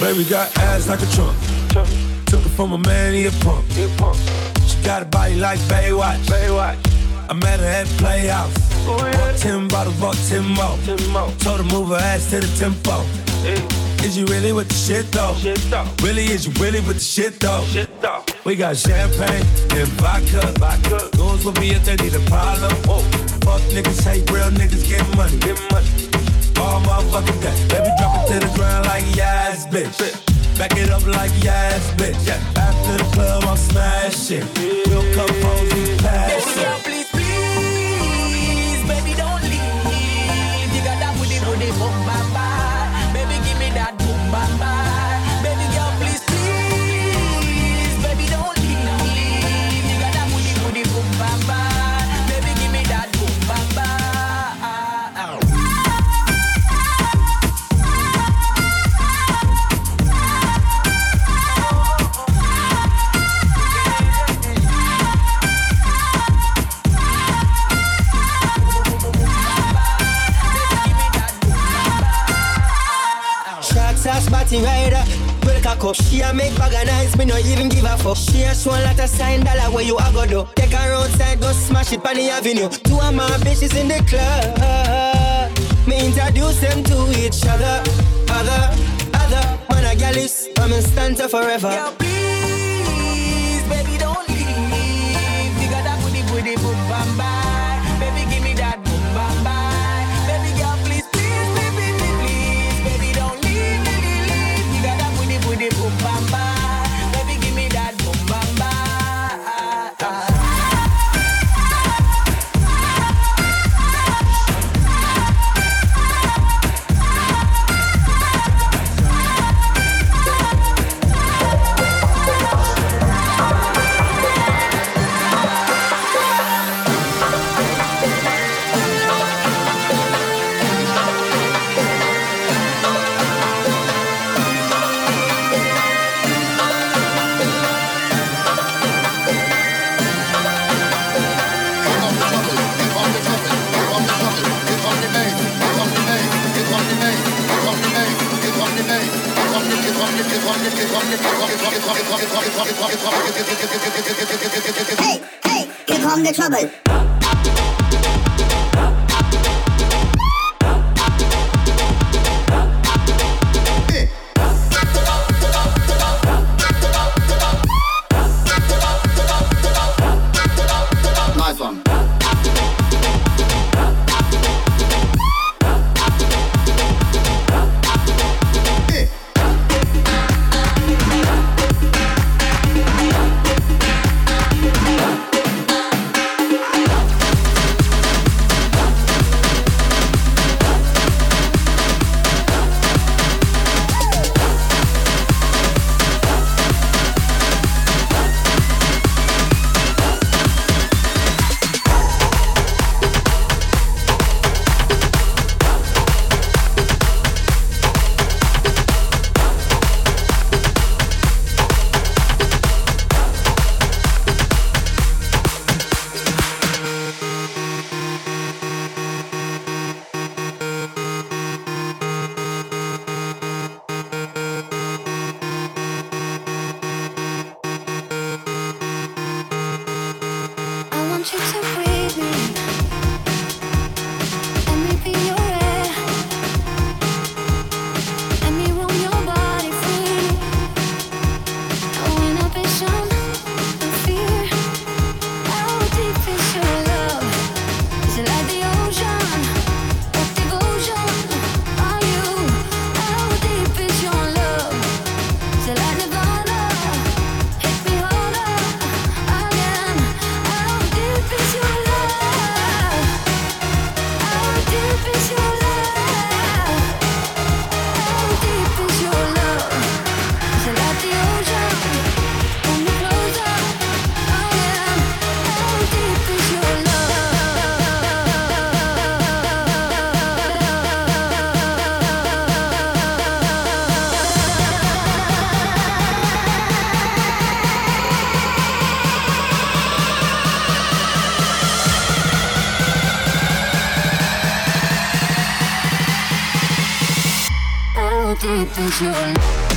Baby got ass like a trunk. Took it from a man, he a punk. She got a body like Baywatch. Baywatch. I met her at Playhouse. Oh, yeah. Bought 10 bottles, bought 10 more. 10 more. Told her move her ass to the tempo. Is you really with the shit though? shit though? Really, is you really with the shit though? Shit though. We got champagne and vodka. vodka. Goons will be if they need a problem. Whoa. Fuck niggas, hate real niggas, get money. Get money. All motherfucking day. Baby, drop it to the ground like yes, bitch. Back it up like yes, bitch. After the club, I'm smashing. We'll come home, we pass party rider. Well, cock up. She a make bag of nice, me no even give a fuck. She a show a lot of sign dollar where you a go do. Take her outside, go smash it on the avenue. Two of my bitches in the club. Me introduce them to each other. Other, other, man a gal is, I'm in stanza forever. Yo, deep is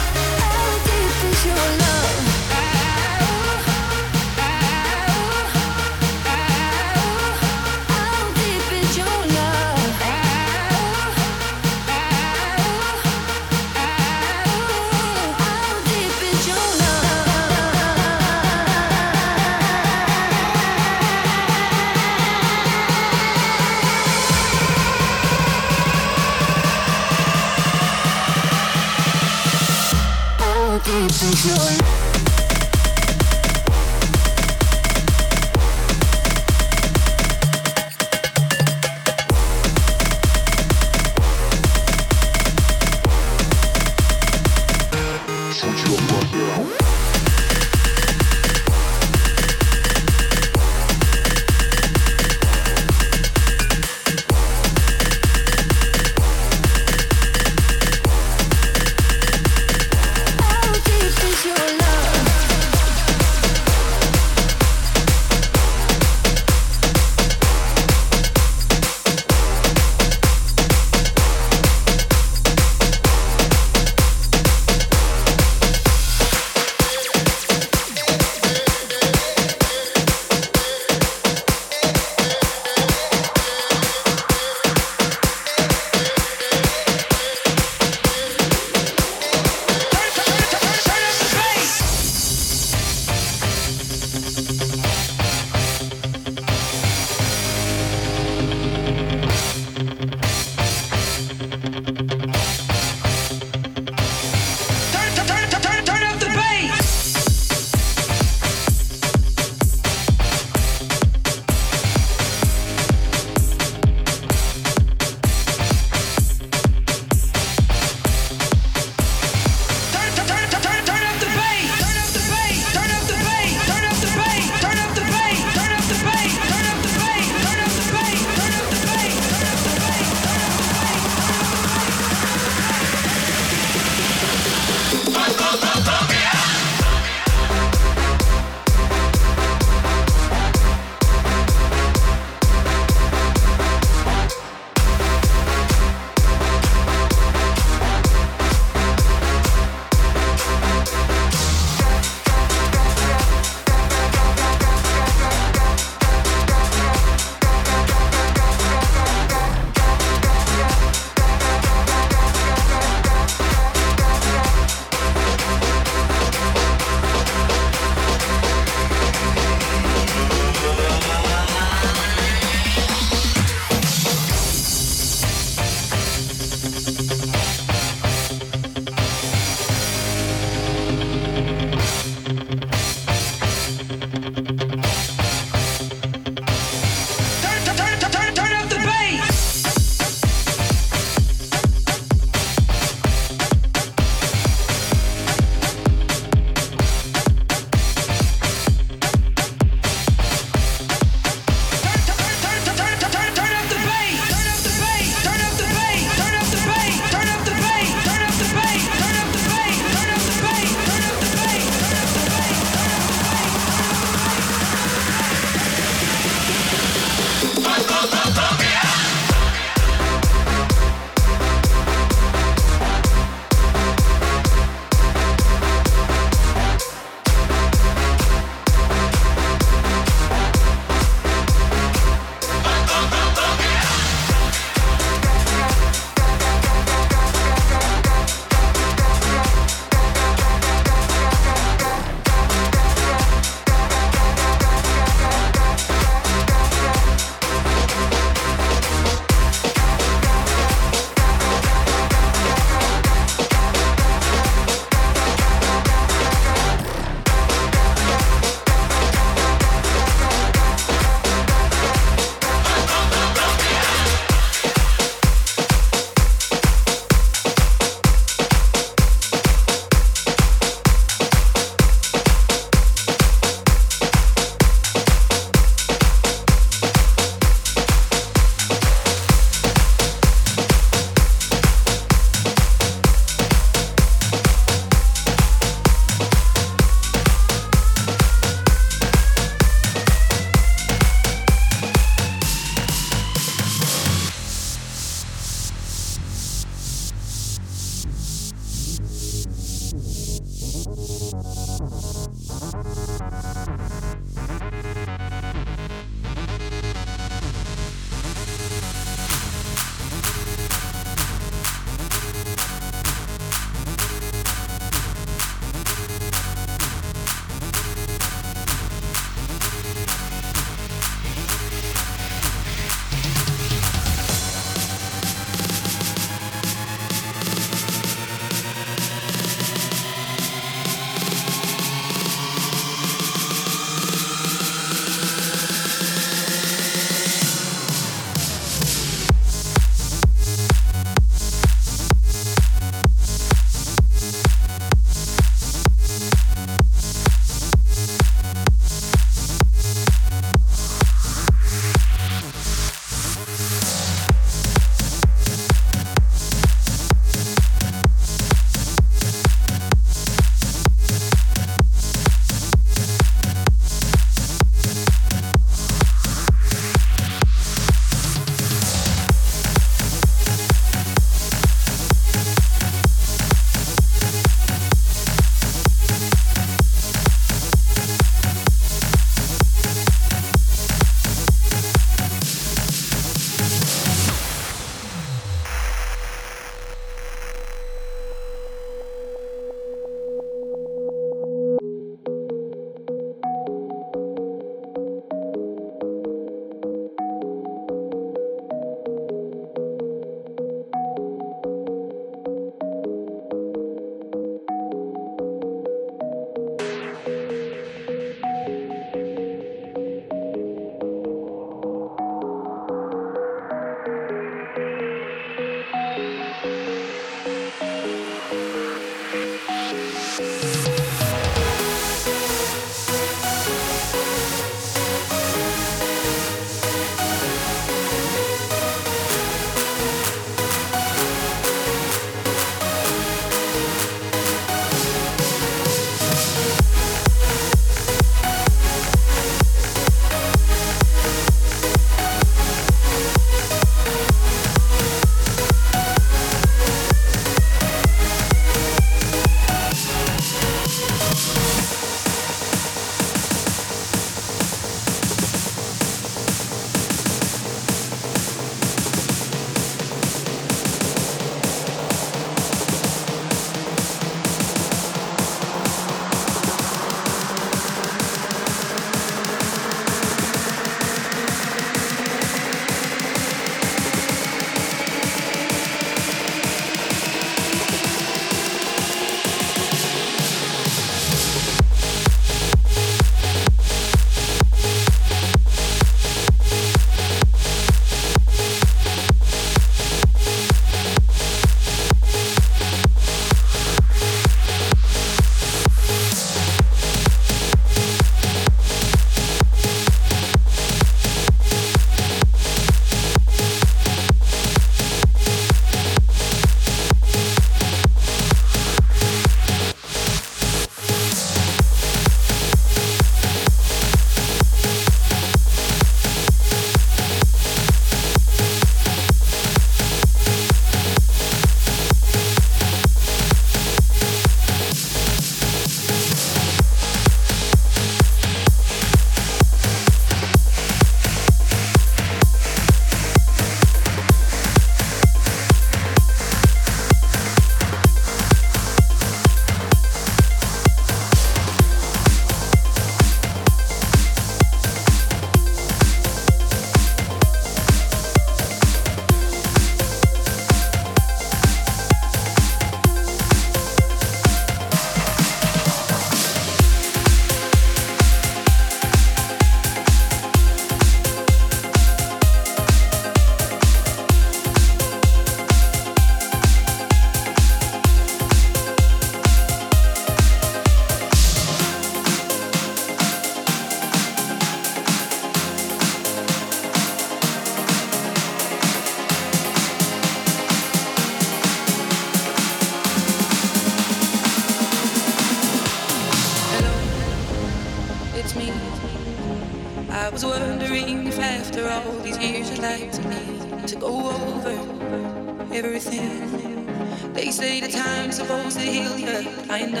Hello,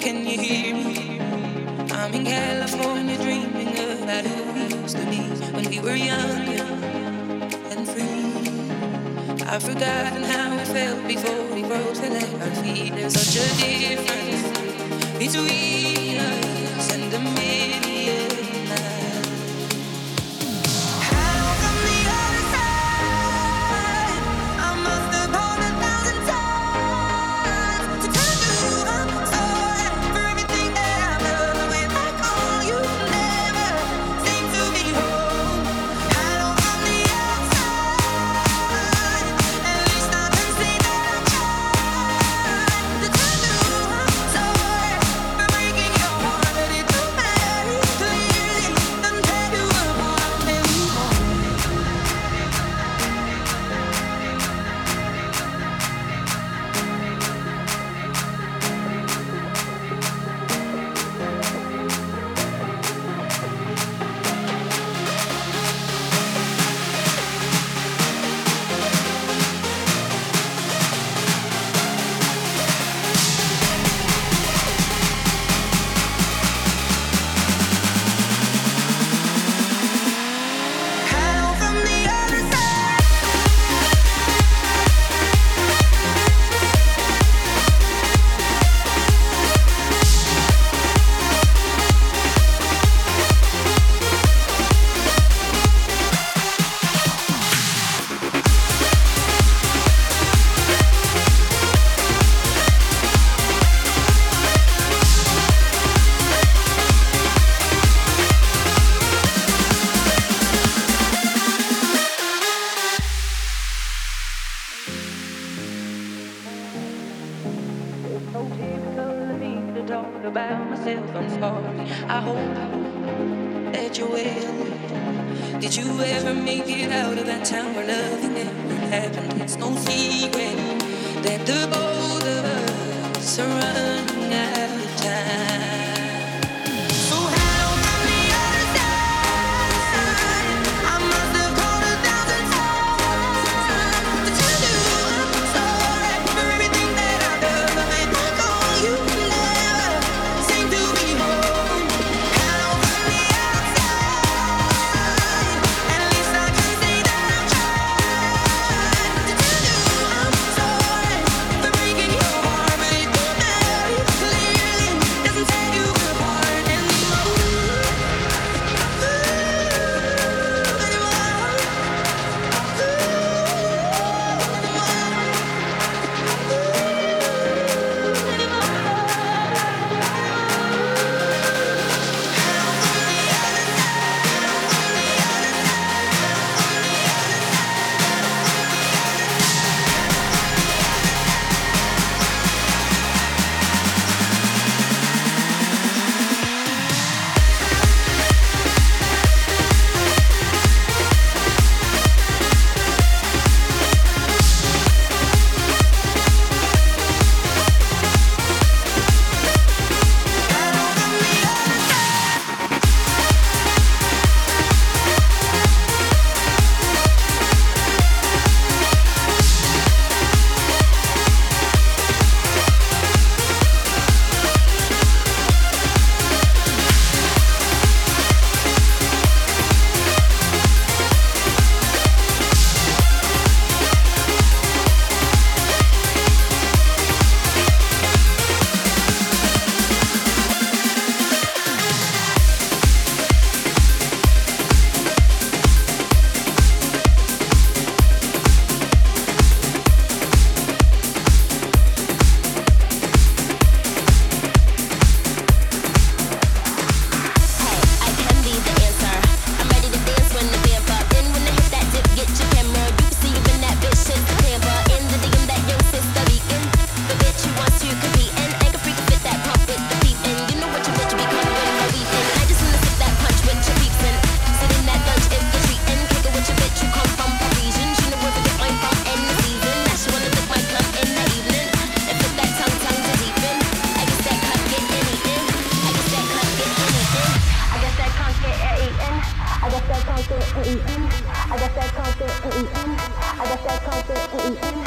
can you hear me? I'm in California dreaming about who we used to be when we were young and free. I've forgotten how it felt before we rose and let our feet. There's such a difference between us and a million. 在靠近 a 一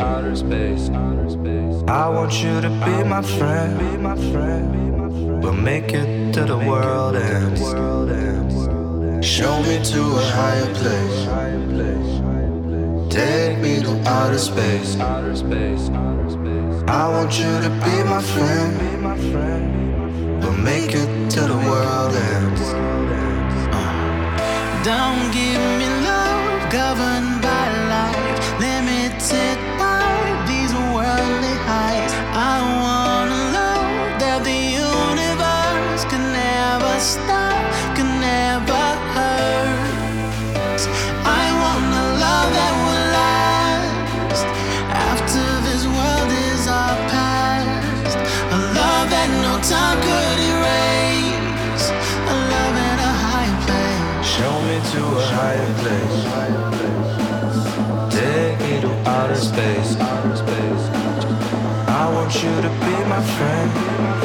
outer space, outer space. I want you to be my friend, be my friend. We'll make it to the world and show me to a higher place. Take me to outer space, outer space. I want you to be my friend, be my friend. We'll make it to the world and uh. don't give me love governed should've been my friend.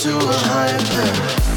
to a higher power.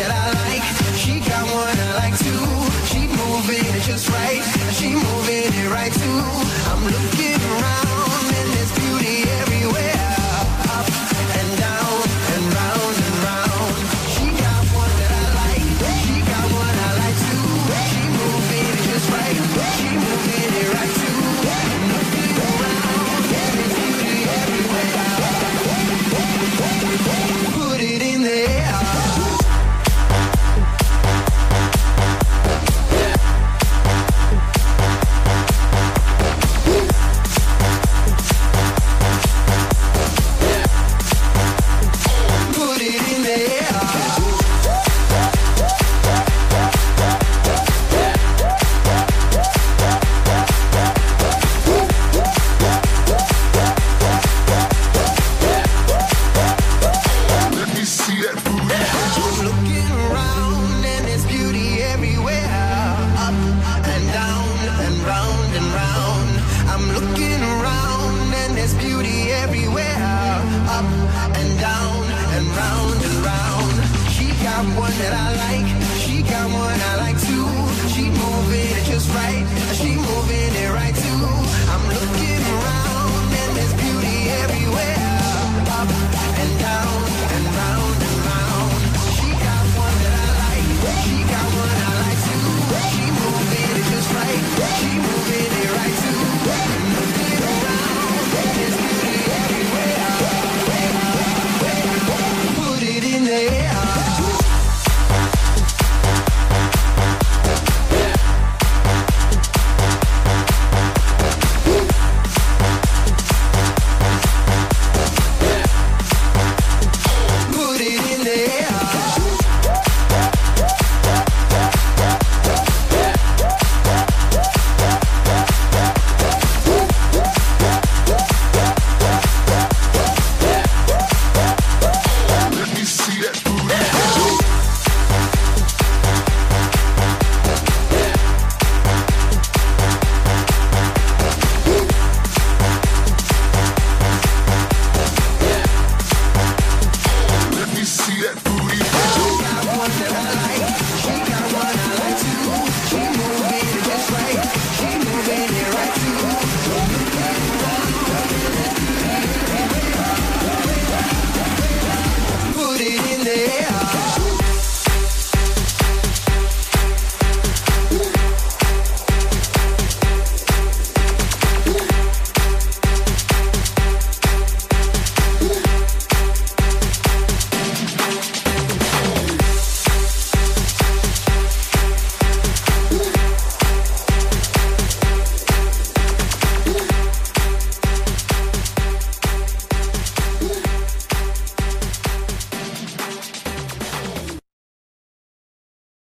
that I like. She got what I like too. She's moving it just right. she's moving it right too. I'm looking around and there's beauty everywhere.